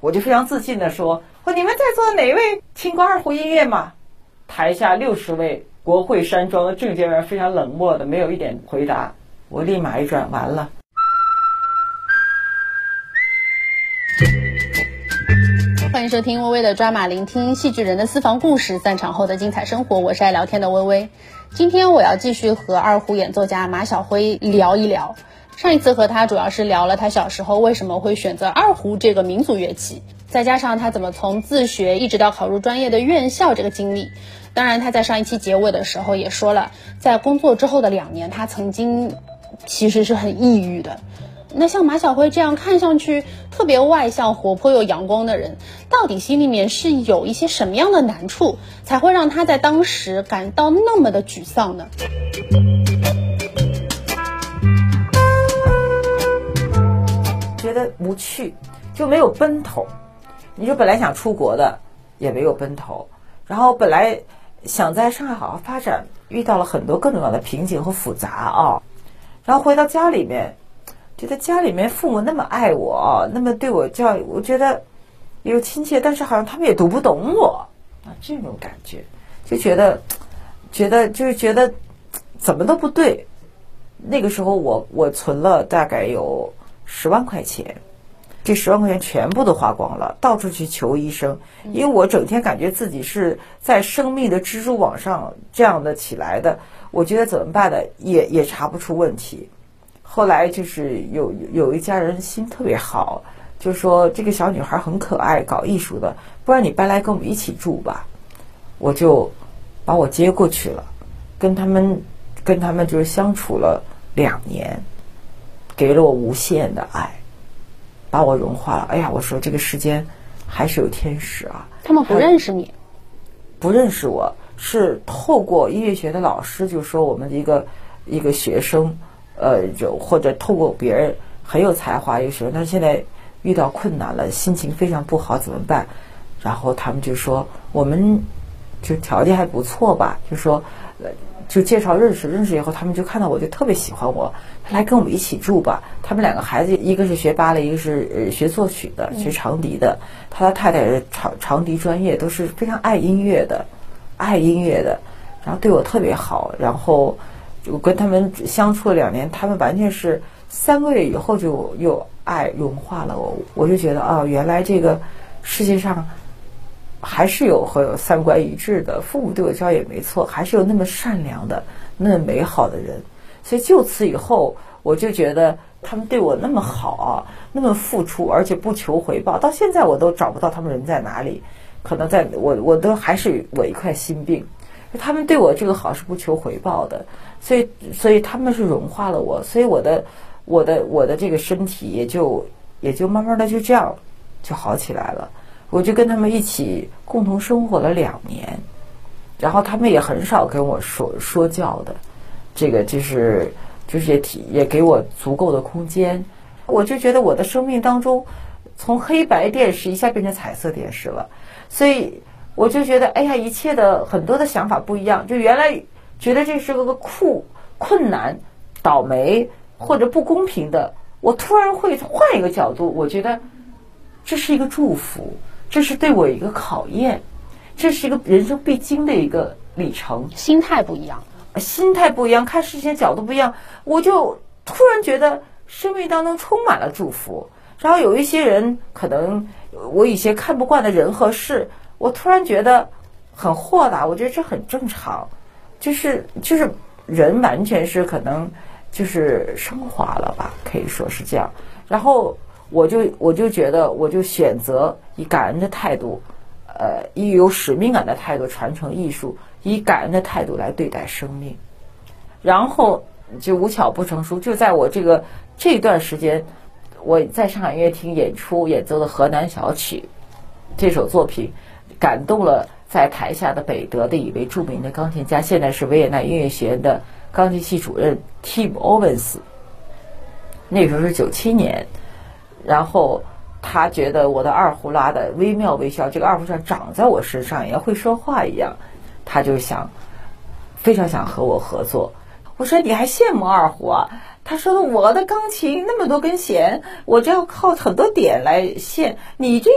我就非常自信的说：“我你们在座哪位听过二胡音乐吗？”台下六十位国会山庄的政界人非常冷漠的，没有一点回答。我立马一转，完了。欢迎收听微微的抓马，聆听戏剧人的私房故事，散场后的精彩生活。我是爱聊天的微微。今天我要继续和二胡演奏家马晓辉聊一聊。上一次和他主要是聊了他小时候为什么会选择二胡这个民族乐器，再加上他怎么从自学一直到考入专业的院校这个经历。当然，他在上一期结尾的时候也说了，在工作之后的两年，他曾经其实是很抑郁的。那像马晓辉这样看上去特别外向、活泼又阳光的人，到底心里面是有一些什么样的难处，才会让他在当时感到那么的沮丧呢？无趣，就没有奔头。你说本来想出国的，也没有奔头。然后本来想在上海好好发展，遇到了很多各种各样的瓶颈和复杂啊。然后回到家里面，觉得家里面父母那么爱我，那么对我教育，我觉得有亲切，但是好像他们也读不懂我啊，这种感觉就觉得觉得就是觉得怎么都不对。那个时候我我存了大概有。十万块钱，这十万块钱全部都花光了，到处去求医生，因为我整天感觉自己是在生命的蜘蛛网上这样的起来的，我觉得怎么办呢？也也查不出问题。后来就是有有一家人心特别好，就说这个小女孩很可爱，搞艺术的，不然你搬来跟我们一起住吧。我就把我接过去了，跟他们跟他们就是相处了两年。给了我无限的爱，把我融化了。哎呀，我说这个世间还是有天使啊！他们不认识你，不认识我，是透过音乐学的老师就说我们的一个一个学生，呃，就或者透过别人很有才华一个学生，但是现在遇到困难了，心情非常不好，怎么办？然后他们就说我们就条件还不错吧，就说。就介绍认识，认识以后他们就看到我就特别喜欢我，他来跟我们一起住吧。他们两个孩子，一个是学芭蕾，一个是学作曲的，学长笛的。他的太太是长长笛专业，都是非常爱音乐的，爱音乐的。然后对我特别好，然后我跟他们相处了两年，他们完全是三个月以后就又爱融化了我。我就觉得啊，原来这个世界上。还是有和三观一致的父母对我教育也没错，还是有那么善良的、那么美好的人。所以就此以后，我就觉得他们对我那么好啊，那么付出，而且不求回报。到现在我都找不到他们人在哪里，可能在我我都还是我一块心病。他们对我这个好是不求回报的，所以所以他们是融化了我，所以我的我的我的这个身体也就也就慢慢的就这样就好起来了。我就跟他们一起共同生活了两年，然后他们也很少跟我说说教的，这个就是就是也体也给我足够的空间，我就觉得我的生命当中从黑白电视一下变成彩色电视了，所以我就觉得哎呀，一切的很多的想法不一样，就原来觉得这是个个苦困难、倒霉或者不公平的，我突然会换一个角度，我觉得这是一个祝福。这是对我一个考验，这是一个人生必经的一个里程。心态不一样，心态不一样，看事情角度不一样，我就突然觉得生命当中充满了祝福。然后有一些人，可能我以前看不惯的人和事，我突然觉得很豁达。我觉得这很正常，就是就是人完全是可能就是升华了吧，可以说是这样。然后。我就我就觉得，我就选择以感恩的态度，呃，以有使命感的态度传承艺术，以感恩的态度来对待生命。然后就无巧不成书，就在我这个这段时间，我在上海音乐厅演出演奏的《河南小曲》这首作品，感动了在台下的北德的一位著名的钢琴家，现在是维也纳音乐学院的钢琴系主任 Tim Owens。那时候是九七年。然后他觉得我的二胡拉的微妙微笑，这个二胡像长在我身上，一样会说话一样，他就想非常想和我合作。我说你还羡慕二胡啊？他说的我的钢琴那么多根弦，我这要靠很多点来线，你这一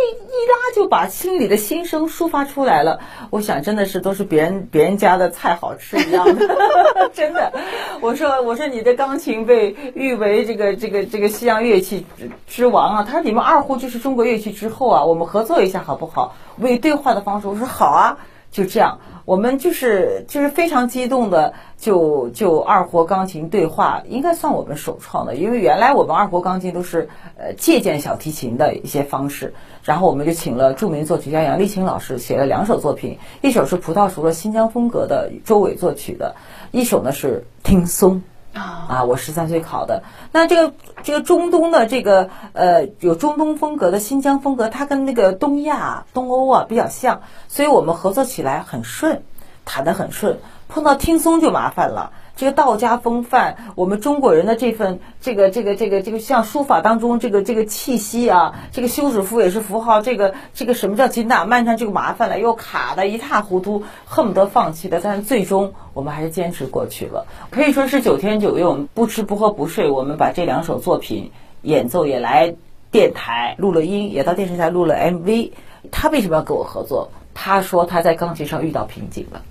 拉就把心里的心声抒发出来了。我想真的是都是别人别人家的菜好吃一样的，真的。我说我说你的钢琴被誉为这个这个这个西洋乐器之王啊，他说你们二胡就是中国乐器之后啊，我们合作一下好不好？为对话的方式，我说好啊。就这样，我们就是就是非常激动的，就就二胡钢琴对话，应该算我们首创的，因为原来我们二胡钢琴都是呃借鉴小提琴的一些方式，然后我们就请了著名作曲家杨丽青老师写了两首作品，一首是葡萄熟了新疆风格的周伟作曲的，一首呢是听松。啊，我十三岁考的。那这个这个中东的这个呃，有中东风格的新疆风格，它跟那个东亚、东欧啊比较像，所以我们合作起来很顺，谈得很顺。碰到听松就麻烦了。这个道家风范，我们中国人的这份这个这个这个这个像书法当中这个这个气息啊，这个休止符也是符号，这个这个什么叫紧打慢唱，这个麻烦了，又卡的一塌糊涂，恨不得放弃的，但是最终我们还是坚持过去了，可以说是九天九夜，我们不吃不喝不睡，我们把这两首作品演奏也来电台录了音，也到电视台录了 MV。他为什么要跟我合作？他说他在钢琴上遇到瓶颈了，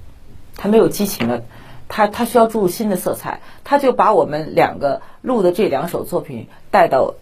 他没有激情了。他他需要注入新的色彩，他就把我们两个录的这两首作品带到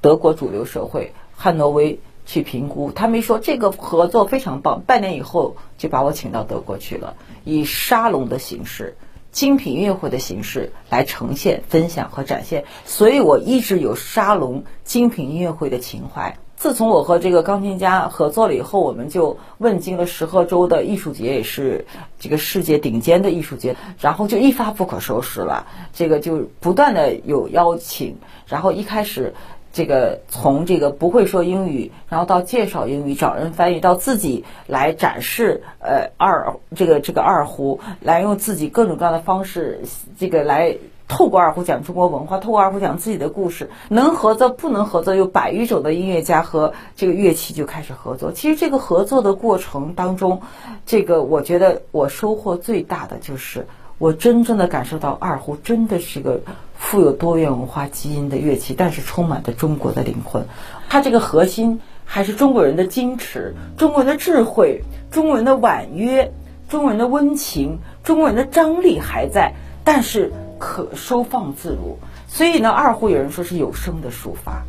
德国主流社会汉诺威去评估。他没说这个合作非常棒，半年以后就把我请到德国去了，以沙龙的形式、精品音乐会的形式来呈现、分享和展现。所以我一直有沙龙、精品音乐会的情怀。自从我和这个钢琴家合作了以后，我们就问津了石河州的艺术节，也是这个世界顶尖的艺术节，然后就一发不可收拾了。这个就不断的有邀请，然后一开始这个从这个不会说英语，然后到介绍英语、找人翻译，到自己来展示呃二这个这个二胡，来用自己各种各样的方式，这个来。透过二胡讲中国文化，透过二胡讲自己的故事，能合作不能合作，有百余种的音乐家和这个乐器就开始合作。其实这个合作的过程当中，这个我觉得我收获最大的就是，我真正的感受到二胡真的是个富有多元文化基因的乐器，但是充满着中国的灵魂。它这个核心还是中国人的矜持、中国人的智慧、中国人的婉约、中国人的温情、中国人的张力还在，但是。可收放自如，所以呢，二胡有人说是有声的抒发。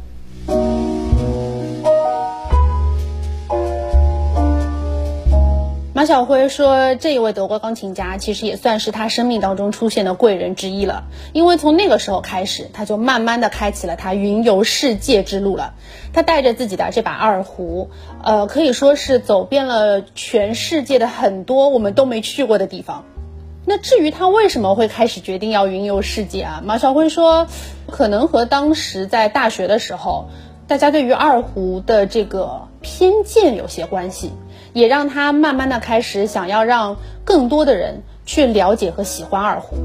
马晓辉说，这一位德国钢琴家其实也算是他生命当中出现的贵人之一了，因为从那个时候开始，他就慢慢的开启了他云游世界之路了。他带着自己的这把二胡，呃，可以说是走遍了全世界的很多我们都没去过的地方。那至于他为什么会开始决定要云游世界啊？马晓辉说，可能和当时在大学的时候，大家对于二胡的这个偏见有些关系，也让他慢慢的开始想要让更多的人去了解和喜欢二胡。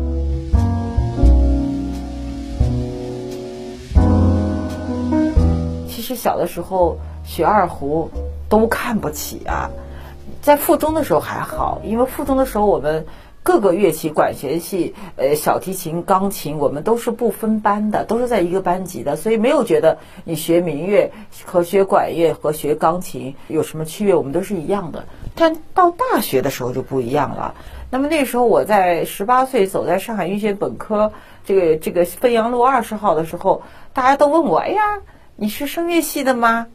其实小的时候学二胡都看不起啊，在附中的时候还好，因为附中的时候我们。各个乐器，管弦系、呃，小提琴、钢琴，我们都是不分班的，都是在一个班级的，所以没有觉得你学民乐和学管乐和学钢琴有什么区别，我们都是一样的。但到大学的时候就不一样了。那么那时候我在十八岁走在上海音乐本科这个这个汾阳路二十号的时候，大家都问我：“哎呀，你是声乐系的吗？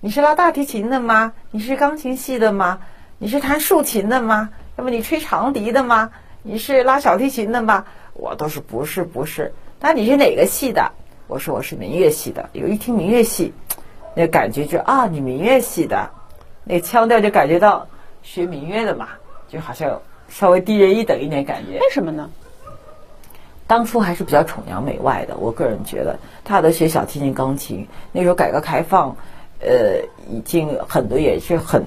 你是拉大提琴的吗？你是钢琴系的吗？你是弹竖琴的吗？”那么你吹长笛的吗？你是拉小提琴的吗？我都是不是不是。那你是哪个系的？我说我是民乐系的。有一听民乐系，那感觉就啊，你民乐系的，那腔调就感觉到学民乐的嘛，就好像稍微低人一等一点感觉。为什么呢？当初还是比较崇洋媚外的，我个人觉得，他都学小提琴、钢琴。那时候改革开放，呃，已经很多也是很。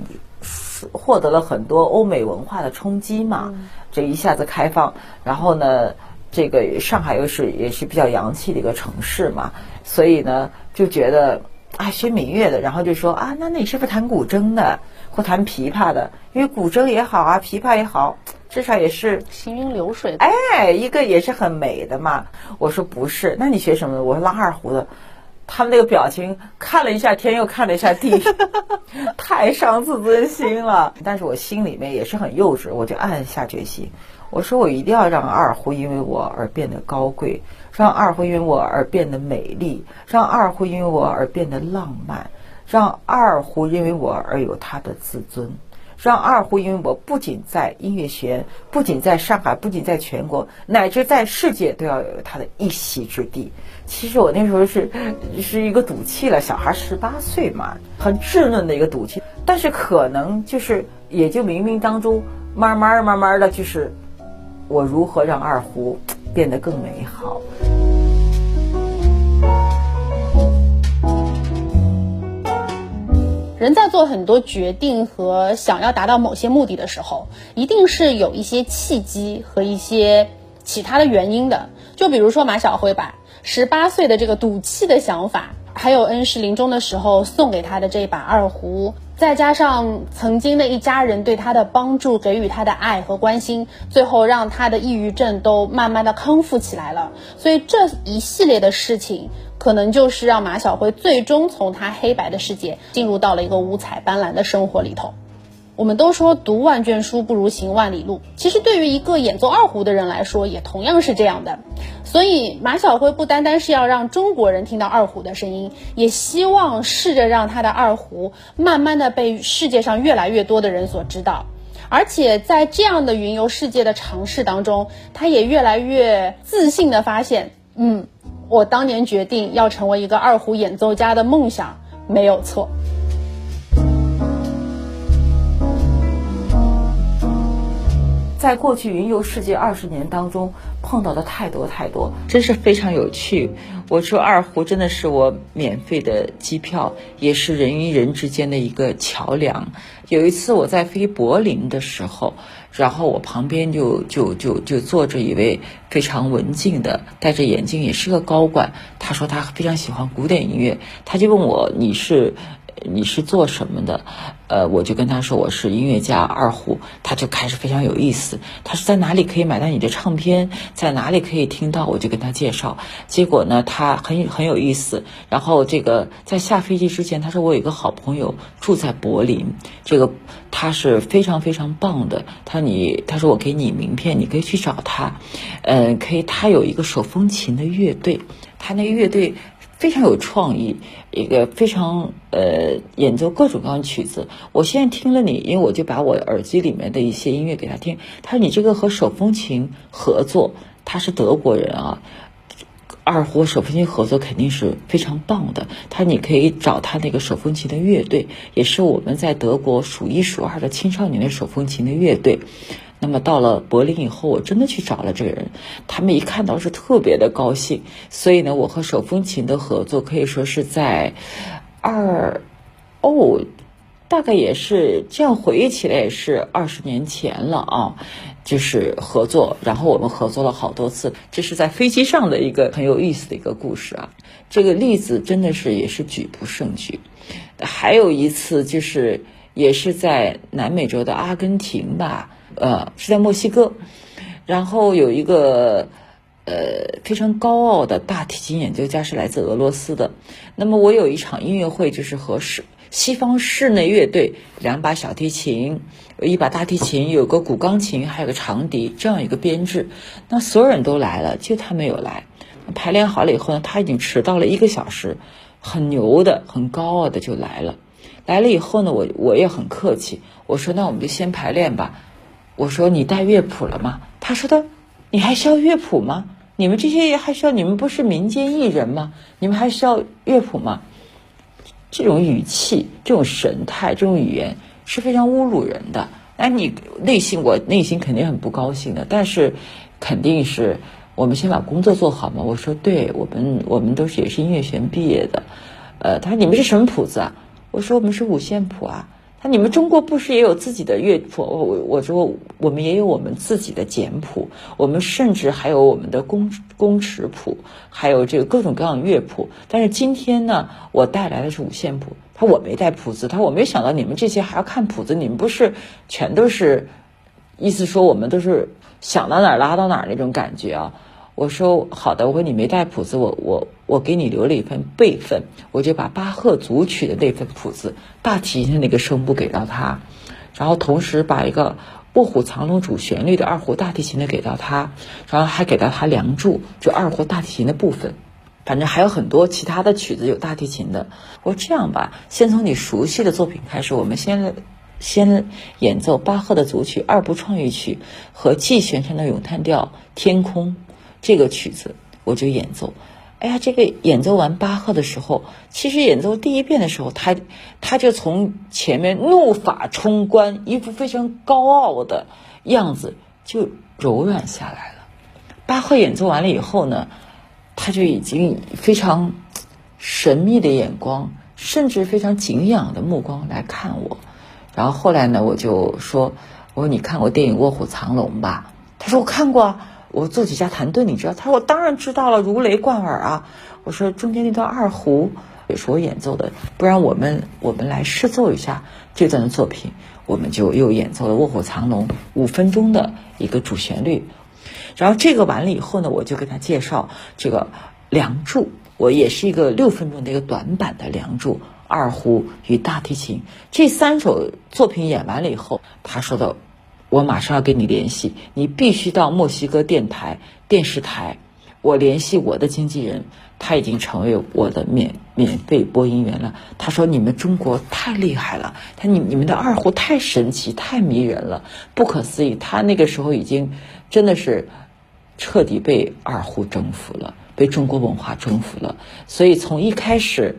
获得了很多欧美文化的冲击嘛，这一下子开放，然后呢，这个上海又是也是比较洋气的一个城市嘛，所以呢就觉得啊学民乐的，然后就说啊那那你是不是弹古筝的或弹琵琶的？因为古筝也好啊，琵琶也好，至少也是行云流水。哎，一个也是很美的嘛。我说不是，那你学什么？我说拉二胡的。他们那个表情，看了一下天，又看了一下地，太伤自尊心了。但是我心里面也是很幼稚，我就暗下决心，我说我一定要让二胡因为我而变得高贵，让二胡因为我而变得美丽，让二胡因为我而变得浪漫，让二胡因为我而有他的自尊。让二胡，因为我不仅在音乐学院，不仅在上海，不仅在全国，乃至在世界都要有他的一席之地。其实我那时候是是一个赌气了，小孩十八岁嘛，很稚嫩的一个赌气。但是可能就是也就冥冥当中，慢慢慢慢的就是，我如何让二胡变得更美好。人在做很多决定和想要达到某些目的的时候，一定是有一些契机和一些其他的原因的。就比如说马小辉吧，十八岁的这个赌气的想法，还有恩师临终的时候送给他的这把二胡，再加上曾经的一家人对他的帮助，给予他的爱和关心，最后让他的抑郁症都慢慢的康复起来了。所以这一系列的事情。可能就是让马晓辉最终从他黑白的世界进入到了一个五彩斑斓的生活里头。我们都说读万卷书不如行万里路，其实对于一个演奏二胡的人来说，也同样是这样的。所以马晓辉不单单是要让中国人听到二胡的声音，也希望试着让他的二胡慢慢的被世界上越来越多的人所知道。而且在这样的云游世界的尝试当中，他也越来越自信的发现，嗯。我当年决定要成为一个二胡演奏家的梦想没有错。在过去云游世界二十年当中，碰到的太多太多，真是非常有趣。我说二胡真的是我免费的机票，也是人与人之间的一个桥梁。有一次我在飞柏林的时候。然后我旁边就就就就坐着一位非常文静的，戴着眼镜，也是个高管。他说他非常喜欢古典音乐，他就问我你是。你是做什么的？呃，我就跟他说我是音乐家二胡，他就开始非常有意思。他说在哪里可以买到你的唱片，在哪里可以听到？我就跟他介绍。结果呢，他很很有意思。然后这个在下飞机之前，他说我有一个好朋友住在柏林，这个他是非常非常棒的。他你，他说我给你名片，你可以去找他。嗯，可以。他有一个手风琴的乐队，他那个乐队。非常有创意，一个非常呃演奏各种各样的曲子。我现在听了你，因为我就把我耳机里面的一些音乐给他听。他说你这个和手风琴合作，他是德国人啊，二胡手风琴合作肯定是非常棒的。他说你可以找他那个手风琴的乐队，也是我们在德国数一数二的青少年的手风琴的乐队。那么到了柏林以后，我真的去找了这个人，他们一看到是特别的高兴，所以呢，我和手风琴的合作可以说是在二哦，大概也是这样回忆起来也是二十年前了啊，就是合作，然后我们合作了好多次，这是在飞机上的一个很有意思的一个故事啊，这个例子真的是也是举不胜举，还有一次就是也是在南美洲的阿根廷吧。呃，是在墨西哥，然后有一个呃非常高傲的大提琴演奏家是来自俄罗斯的。那么我有一场音乐会，就是和室西方室内乐队两把小提琴，一把大提琴，有个古钢琴，还有个长笛，这样一个编制。那所有人都来了，就他没有来。排练好了以后呢，他已经迟到了一个小时，很牛的，很高傲的就来了。来了以后呢，我我也很客气，我说那我们就先排练吧。我说你带乐谱了吗？他说的，你还需要乐谱吗？你们这些还需要？你们不是民间艺人吗？你们还需要乐谱吗？这种语气、这种神态、这种语言是非常侮辱人的。哎，你内心我内心肯定很不高兴的，但是肯定是我们先把工作做好嘛。我说，对我们我们都是也是音乐学院毕业的。呃，他说你们是什么谱子啊？我说我们是五线谱啊。你们中国不是也有自己的乐谱？我我说我们也有我们自己的简谱，我们甚至还有我们的工工尺谱，还有这个各种各样的乐谱。但是今天呢，我带来的是五线谱。他说我没带谱子，他说我没想到你们这些还要看谱子，你们不是全都是意思说我们都是想到哪儿拉到哪儿那种感觉啊。我说好的，我说你没带谱子，我我我给你留了一份备份，我就把巴赫组曲的那份谱子，大提琴的那个声部给到他，然后同时把一个卧虎藏龙主旋律的二胡大提琴的给到他，然后还给到他梁祝，就二胡大提琴的部分，反正还有很多其他的曲子有大提琴的。我说这样吧，先从你熟悉的作品开始，我们先先演奏巴赫的组曲二部创意曲和 G 弦上的咏叹调天空。这个曲子我就演奏，哎呀，这个演奏完巴赫的时候，其实演奏第一遍的时候，他他就从前面怒发冲冠，一副非常高傲的样子就柔软下来了。巴赫演奏完了以后呢，他就已经非常神秘的眼光，甚至非常敬仰的目光来看我。然后后来呢，我就说：“我说你看过电影《卧虎藏龙》吧？”他说：“我看过。”啊我做几下弹顿，你知道？他说我当然知道了，如雷贯耳啊！我说中间那段二胡也是我演奏的，不然我们我们来试奏一下这段的作品，我们就又演奏了《卧虎藏龙》五分钟的一个主旋律。然后这个完了以后呢，我就给他介绍这个《梁祝》，我也是一个六分钟的一个短版的《梁祝》，二胡与大提琴这三首作品演完了以后，他说的。我马上要跟你联系，你必须到墨西哥电台电视台。我联系我的经纪人，他已经成为我的免免费播音员了。他说：“你们中国太厉害了，他你你们的二胡太神奇、太迷人了，不可思议。”他那个时候已经真的是彻底被二胡征服了，被中国文化征服了。所以从一开始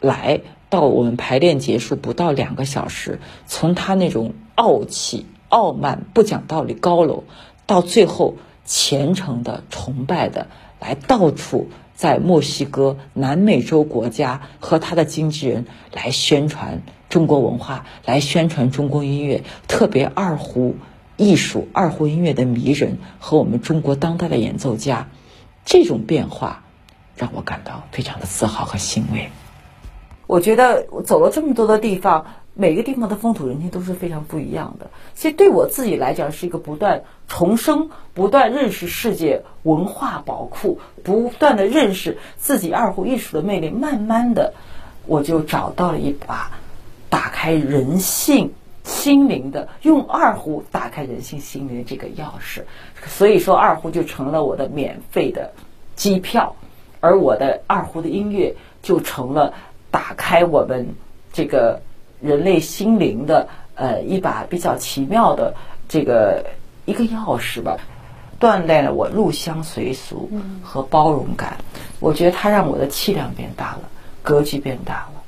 来到我们排练结束不到两个小时，从他那种傲气。傲慢、不讲道理、高楼，到最后虔诚的、崇拜的，来到处在墨西哥、南美洲国家和他的经纪人来宣传中国文化，来宣传中国音乐，特别二胡艺术、二胡音乐的迷人和我们中国当代的演奏家，这种变化让我感到非常的自豪和欣慰。我觉得我走了这么多的地方。每个地方的风土人情都是非常不一样的。其实对我自己来讲，是一个不断重生、不断认识世界文化宝库、不断的认识自己二胡艺术的魅力。慢慢的，我就找到了一把打开人性心灵的，用二胡打开人性心灵的这个钥匙。所以说，二胡就成了我的免费的机票，而我的二胡的音乐就成了打开我们这个。人类心灵的呃一把比较奇妙的这个一个钥匙吧，锻炼了我入乡随俗和包容感。我觉得它让我的气量变大了，格局变大了。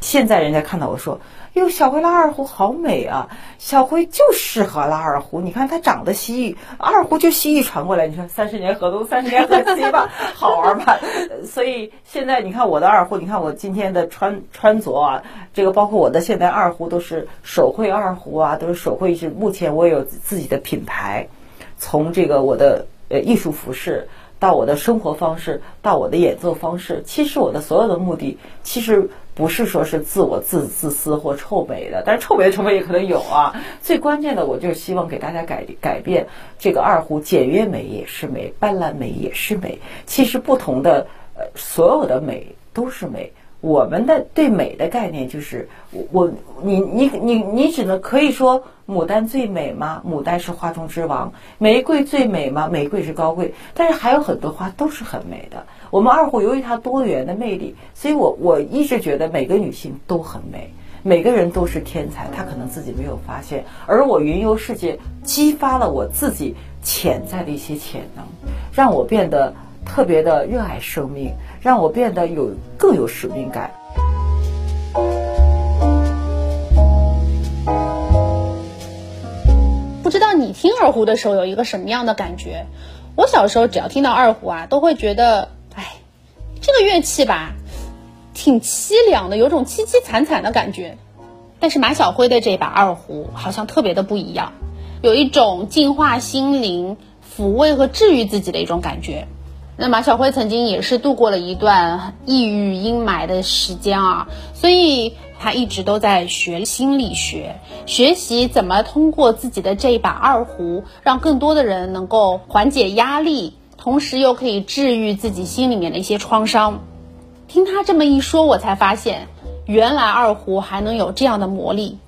现在人家看到我说。哟，小辉拉二胡好美啊！小辉就适合拉二胡。你看他长得西域，二胡就西域传过来。你说三十年河东，三十年河西吧，好玩吧？所以现在你看我的二胡，你看我今天的穿穿着啊，这个包括我的现在二胡都是手绘二胡啊，都是手绘是目前我有自己的品牌，从这个我的呃艺术服饰到我的生活方式，到我的演奏方式，其实我的所有的目的，其实。不是说是自我自自私或臭美的，但是臭美的成分也可能有啊。最关键的，我就希望给大家改改变这个二胡，简约美也是美，斑斓美也是美。其实不同的呃，所有的美都是美。我们的对美的概念就是，我你你你你只能可以说牡丹最美吗？牡丹是花中之王。玫瑰最美吗？玫瑰是高贵。但是还有很多花都是很美的。我们二胡由于它多元的魅力，所以我我一直觉得每个女性都很美，每个人都是天才，她可能自己没有发现。而我云游世界，激发了我自己潜在的一些潜能，让我变得。特别的热爱生命，让我变得有更有使命感。不知道你听二胡的时候有一个什么样的感觉？我小时候只要听到二胡啊，都会觉得，哎，这个乐器吧，挺凄凉的，有种凄凄惨惨的感觉。但是马晓辉的这把二胡好像特别的不一样，有一种净化心灵、抚慰和治愈自己的一种感觉。那马晓辉曾经也是度过了一段抑郁阴霾的时间啊，所以他一直都在学心理学，学习怎么通过自己的这一把二胡，让更多的人能够缓解压力，同时又可以治愈自己心里面的一些创伤。听他这么一说，我才发现，原来二胡还能有这样的魔力。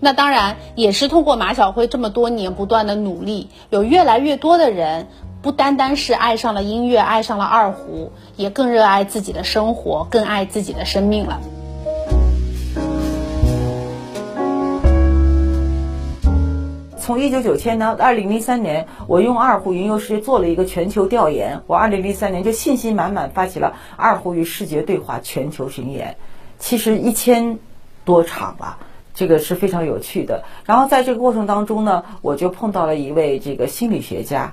那当然也是通过马晓辉这么多年不断的努力，有越来越多的人不单单是爱上了音乐，爱上了二胡，也更热爱自己的生活，更爱自己的生命了。从一九九七年到二零零三年，我用二胡云游世界做了一个全球调研。我二零零三年就信心满满发起了二胡与视觉对话全球巡演，其实一千多场了，这个是非常有趣的。然后在这个过程当中呢，我就碰到了一位这个心理学家，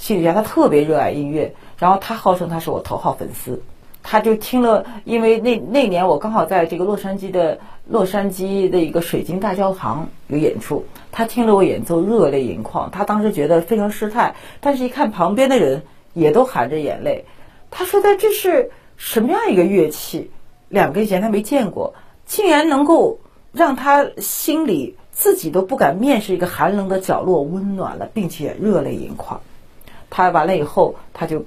心理学家他特别热爱音乐，然后他号称他是我头号粉丝。他就听了，因为那那年我刚好在这个洛杉矶的洛杉矶的一个水晶大教堂有演出，他听了我演奏热泪盈眶，他当时觉得非常失态，但是一看旁边的人也都含着眼泪，他说的这是什么样一个乐器？两个以前他没见过，竟然能够让他心里自己都不敢面试一个寒冷的角落温暖了，并且热泪盈眶。他完了以后，他就。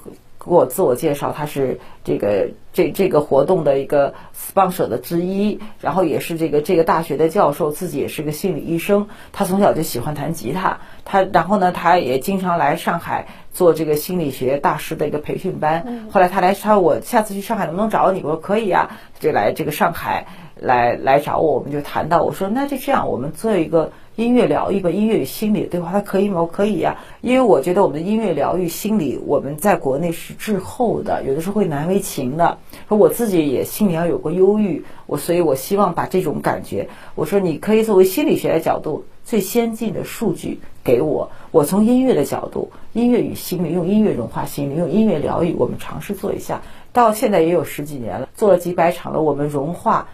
给我自我介绍，他是这个这这个活动的一个 sponsor 的之一，然后也是这个这个大学的教授，自己也是个心理医生。他从小就喜欢弹吉他，他然后呢，他也经常来上海做这个心理学大师的一个培训班。后来他来，他说我下次去上海能不能找你？我说可以呀，就来这个上海来来找我，我们就谈到，我说那就这样，我们做一个。音乐疗愈吧，音乐与心理对话，它可以吗？我可以呀，因为我觉得我们的音乐疗愈心理，我们在国内是滞后的，有的时候会难为情的。说我自己也心里要有过忧郁，我所以，我希望把这种感觉，我说你可以作为心理学的角度最先进的数据给我，我从音乐的角度，音乐与心理，用音乐融化心理，用音乐疗愈，我们尝试做一下，到现在也有十几年了，做了几百场了，我们融化。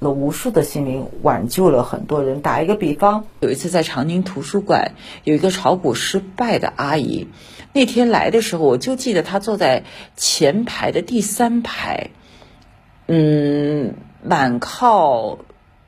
了无数的心灵，挽救了很多人。打一个比方，有一次在长宁图书馆，有一个炒股失败的阿姨，那天来的时候，我就记得她坐在前排的第三排，嗯，满靠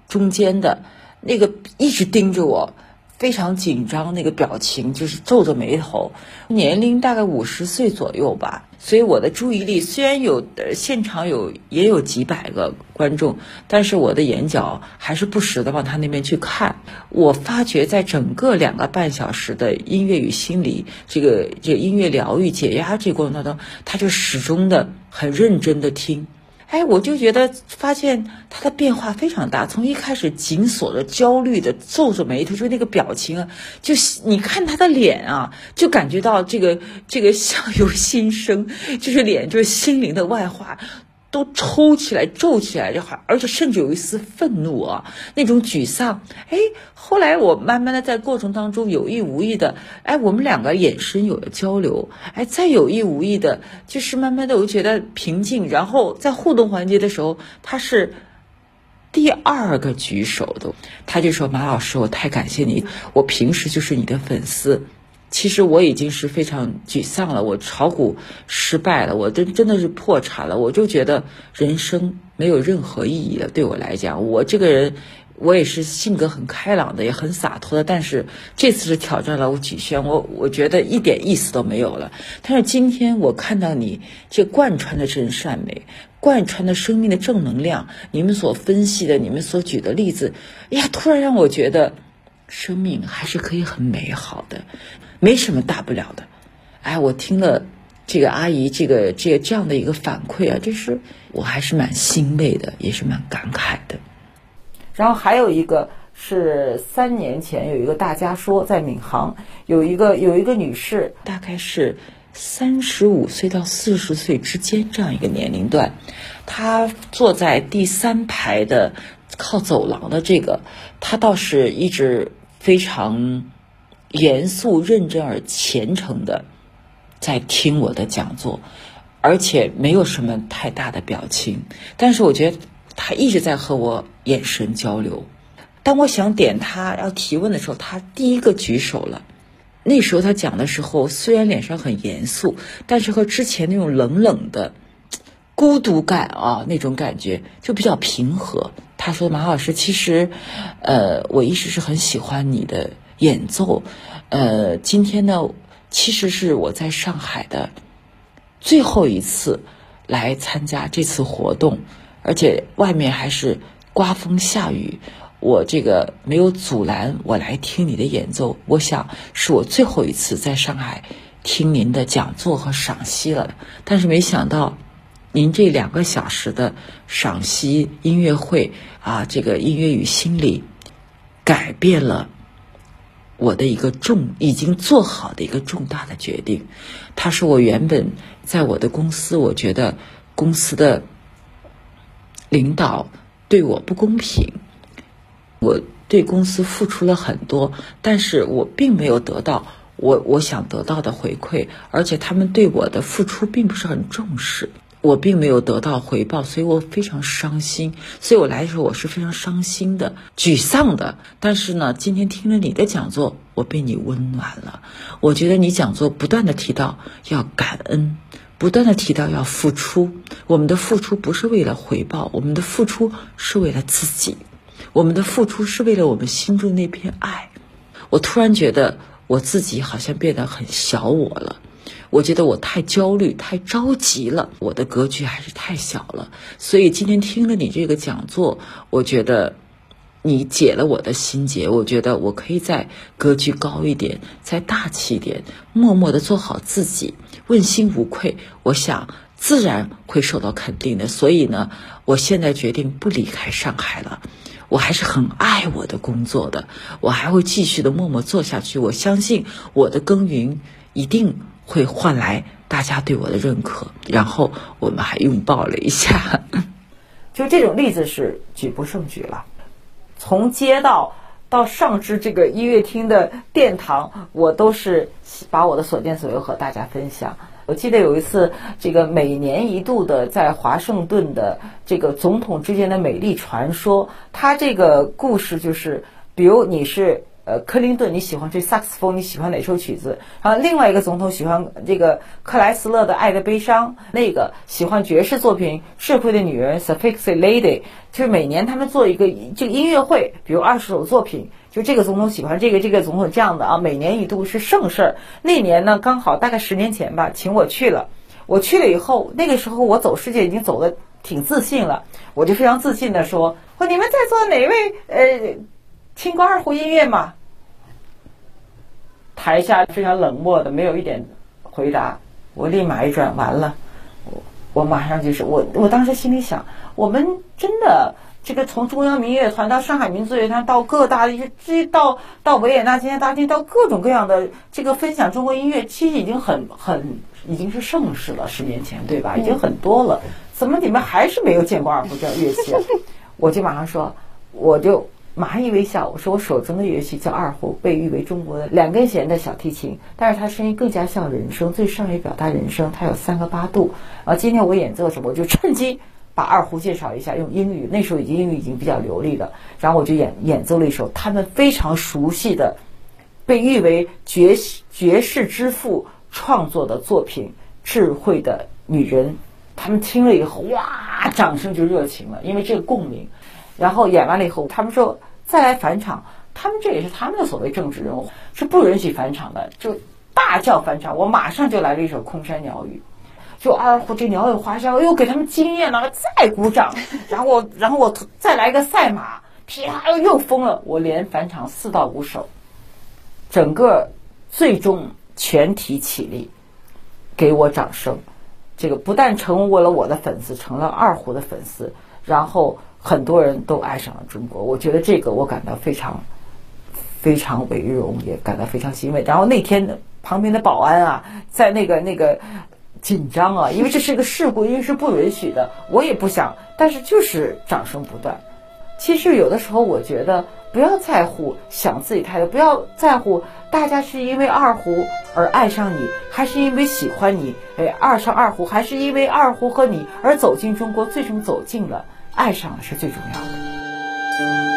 中间的那个，一直盯着我。非常紧张，那个表情就是皱着眉头，年龄大概五十岁左右吧。所以我的注意力虽然有现场有也有几百个观众，但是我的眼角还是不时的往他那边去看。我发觉在整个两个半小时的音乐与心理这个这个音乐疗愈解压这过程当中，他就始终的很认真的听。哎，我就觉得发现他的变化非常大，从一开始紧锁着、焦虑的、皱着眉头，就那个表情啊，就你看他的脸啊，就感觉到这个这个相由心生，就是脸就是心灵的外化。都抽起来、皱起来，就还，而且甚至有一丝愤怒啊，那种沮丧。哎，后来我慢慢的在过程当中有意无意的，哎，我们两个眼神有了交流，哎，再有意无意的，就是慢慢的我觉得平静。然后在互动环节的时候，他是第二个举手的，他就说：“马老师，我太感谢你，我平时就是你的粉丝。”其实我已经是非常沮丧了，我炒股失败了，我真真的是破产了，我就觉得人生没有任何意义了。对我来讲，我这个人，我也是性格很开朗的，也很洒脱的，但是这次是挑战了我极限，我我觉得一点意思都没有了。但是今天我看到你这贯穿的真善美，贯穿的生命的正能量，你们所分析的，你们所举的例子，哎呀，突然让我觉得生命还是可以很美好的。没什么大不了的，哎，我听了这个阿姨这个这这样的一个反馈啊，就是我还是蛮欣慰的，也是蛮感慨的。然后还有一个是三年前有一个大家说在闵行有一个有一个女士，大概是三十五岁到四十岁之间这样一个年龄段，她坐在第三排的靠走廊的这个，她倒是一直非常。严肃、认真而虔诚的在听我的讲座，而且没有什么太大的表情。但是我觉得他一直在和我眼神交流。当我想点他要提问的时候，他第一个举手了。那时候他讲的时候，虽然脸上很严肃，但是和之前那种冷冷的孤独感啊，那种感觉就比较平和。他说：“马老师，其实，呃，我一直是很喜欢你的演奏，呃，今天呢，其实是我在上海的最后一次来参加这次活动，而且外面还是刮风下雨，我这个没有阻拦我来听你的演奏，我想是我最后一次在上海听您的讲座和赏析了，但是没想到。”您这两个小时的赏析音乐会啊，这个音乐与心理，改变了我的一个重已经做好的一个重大的决定。他说我原本在我的公司，我觉得公司的领导对我不公平，我对公司付出了很多，但是我并没有得到我我想得到的回馈，而且他们对我的付出并不是很重视。我并没有得到回报，所以我非常伤心。所以我来的时候我是非常伤心的、沮丧的。但是呢，今天听了你的讲座，我被你温暖了。我觉得你讲座不断的提到要感恩，不断的提到要付出。我们的付出不是为了回报，我们的付出是为了自己，我们的付出是为了我们心中那片爱。我突然觉得我自己好像变得很小我了。我觉得我太焦虑、太着急了，我的格局还是太小了。所以今天听了你这个讲座，我觉得你解了我的心结。我觉得我可以再格局高一点，再大气一点，默默的做好自己，问心无愧。我想自然会受到肯定的。所以呢，我现在决定不离开上海了。我还是很爱我的工作的，我还会继续的默默做下去。我相信我的耕耘一定。会换来大家对我的认可，然后我们还拥抱了一下。就这种例子是举不胜举了。从街道到上至这个音乐厅的殿堂，我都是把我的所见所闻和大家分享。我记得有一次，这个每年一度的在华盛顿的这个总统之间的美丽传说，它这个故事就是，比如你是。呃，克林顿，你喜欢吹萨克斯风？你喜欢哪首曲子？然后另外一个总统喜欢这个克莱斯勒的《爱的悲伤》，那个喜欢爵士作品《智慧的女人》（Sophistic Lady）。就是每年他们做一个这个音乐会，比如二十首作品，就这个总统喜欢这个，这个总统这样的啊，每年一度是盛事儿。那年呢，刚好大概十年前吧，请我去了。我去了以后，那个时候我走世界已经走的挺自信了，我就非常自信的说：“说你们在座哪位呃？”听过二胡音乐吗？台下非常冷漠的，没有一点回答。我立马一转，完了，我我马上就是我。我当时心里想，我们真的这个从中央民乐团到上海民族乐团到各大的一些，至于到到维也纳今天大厅，到各种各样的这个分享中国音乐，其实已经很很已经是盛世了。十年前对吧？已经很多了。怎么你们还是没有见过二胡这样乐器？我就马上说，我就。马上一微笑，我说我手中的乐器叫二胡，被誉为中国的两根弦的小提琴，但是它声音更加像人声，最善于表达人声。它有三个八度。啊，今天我演奏什么，我就趁机把二胡介绍一下，用英语，那时候已经英语已经比较流利了。然后我就演演奏了一首他们非常熟悉的，被誉为爵爵士之父创作的作品《智慧的女人》。他们听了以后，哇，掌声就热情了，因为这个共鸣。然后演完了以后，他们说再来返场，他们这也是他们的所谓政治人物，是不允许返场的，就大叫返场。我马上就来了一首《空山鸟语》，就二胡这鸟语花香，又给他们惊艳了，再鼓掌。然后我，然后我再来一个赛马，噼啪又又疯了。我连返场四到五首，整个最终全体起立，给我掌声。这个不但成为了我的粉丝，成了二胡的粉丝，然后。很多人都爱上了中国，我觉得这个我感到非常非常为荣，也感到非常欣慰。然后那天旁边的保安啊，在那个那个紧张啊，因为这是一个事故，因为是不允许的。我也不想，但是就是掌声不断。其实有的时候，我觉得不要在乎想自己太多，不要在乎大家是因为二胡而爱上你，还是因为喜欢你，哎，爱上二胡，还是因为二胡和你而走进中国，最终走进了。爱上了是最重要的。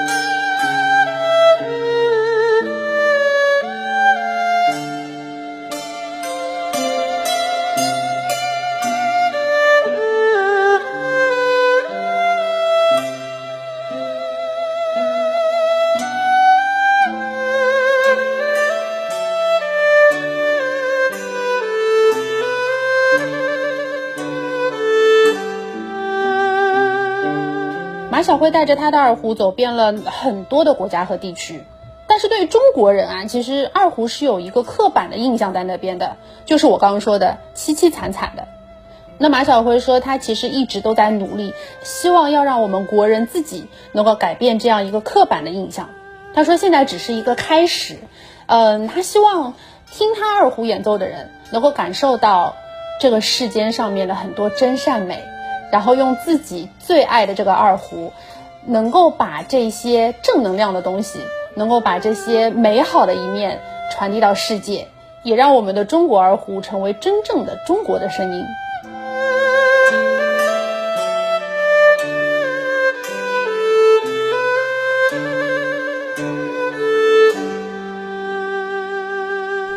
会带着他的二胡走遍了很多的国家和地区。但是对于中国人啊，其实二胡是有一个刻板的印象在那边的，就是我刚刚说的凄凄惨惨的。那马晓辉说，他其实一直都在努力，希望要让我们国人自己能够改变这样一个刻板的印象。他说现在只是一个开始，嗯，他希望听他二胡演奏的人能够感受到这个世间上面的很多真善美，然后用自己最爱的这个二胡，能够把这些正能量的东西。能够把这些美好的一面传递到世界，也让我们的中国二胡成为真正的中国的声音。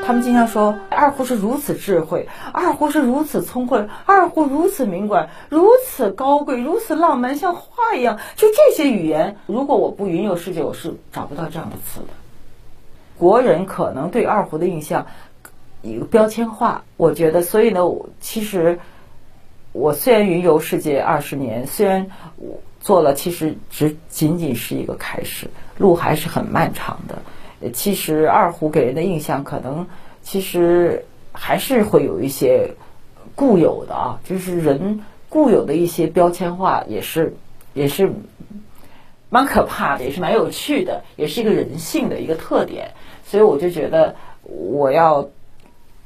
他们经常说二胡是如此智慧，二胡是如此聪慧，二胡如此敏感，如此高贵，如此浪漫，像画一样。就这些语言，如果我不云游世界，我是找不到这样的词的。国人可能对二胡的印象一个标签化，我觉得，所以呢，其实我虽然云游世界二十年，虽然我做了，其实只仅仅是一个开始，路还是很漫长的。其实二胡给人的印象，可能其实还是会有一些固有的啊，就是人固有的一些标签化，也是也是蛮可怕的，也是蛮有趣的，也是一个人性的一个特点。所以我就觉得，我要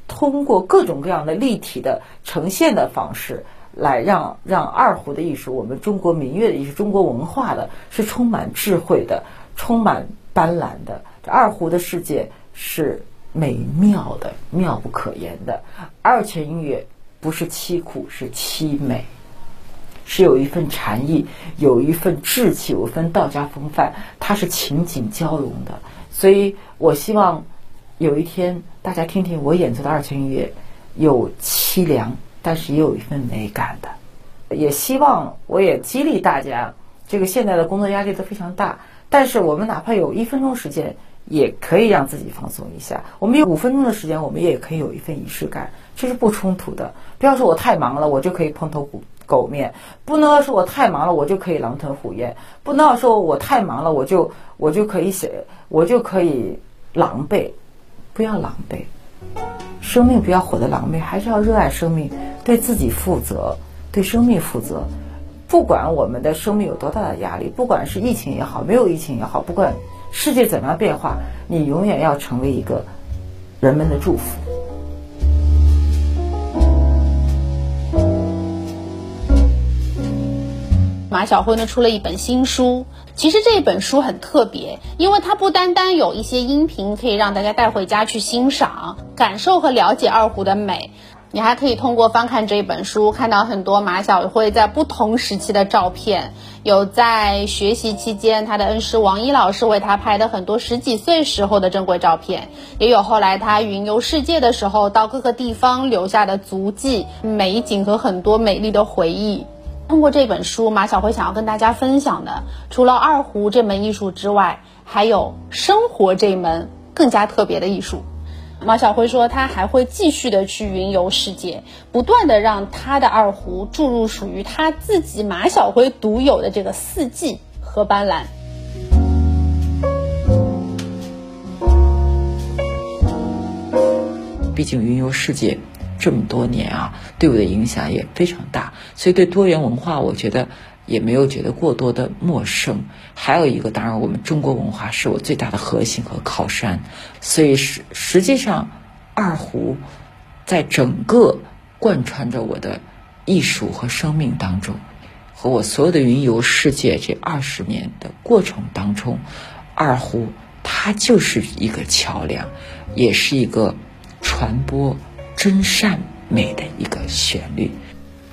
通过各种各样的立体的呈现的方式，来让让二胡的艺术，我们中国民乐的艺术，中国文化的是充满智慧的，充满斑斓的。这二胡的世界是美妙的、妙不可言的。二泉音乐不是凄苦，是凄美，是有一份禅意，有一份志气，有一份道家风范，它是情景交融的。所以我希望有一天大家听听我演奏的二泉音乐，有凄凉，但是也有一份美感的。也希望我也激励大家，这个现在的工作压力都非常大，但是我们哪怕有一分钟时间。也可以让自己放松一下。我们有五分钟的时间，我们也可以有一份仪式感，这是不冲突的。不要说我太忙了，我就可以蓬头狗面；不能说我太忙了，我就可以狼吞虎咽；不能说我太忙了，我就我就可以写，我就可以狼狈。不要狼狈，生命不要活得狼狈，还是要热爱生命，对自己负责，对生命负责。不管我们的生命有多大的压力，不管是疫情也好，没有疫情也好，不管。世界怎么样变化？你永远要成为一个人们的祝福。马晓辉呢出了一本新书，其实这一本书很特别，因为它不单单有一些音频可以让大家带回家去欣赏、感受和了解二胡的美。你还可以通过翻看这一本书，看到很多马晓辉在不同时期的照片，有在学习期间他的恩师王一老师为他拍的很多十几岁时候的珍贵照片，也有后来他云游世界的时候到各个地方留下的足迹、美景和很多美丽的回忆。通过这本书，马晓辉想要跟大家分享的，除了二胡这门艺术之外，还有生活这门更加特别的艺术。马晓辉说，他还会继续的去云游世界，不断的让他的二胡注入属于他自己马晓辉独有的这个四季和斑斓。毕竟云游世界这么多年啊，对我的影响也非常大，所以对多元文化，我觉得。也没有觉得过多的陌生。还有一个，当然，我们中国文化是我最大的核心和靠山。所以实实际上，二胡在整个贯穿着我的艺术和生命当中，和我所有的云游世界这二十年的过程当中，二胡它就是一个桥梁，也是一个传播真善美的一个旋律。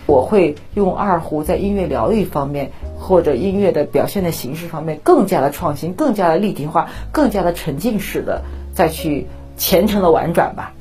我会用二胡在音乐疗愈方面，或者音乐的表现的形式方面更加的创新，更加的立体化，更加的沉浸式的再去虔诚的婉转吧。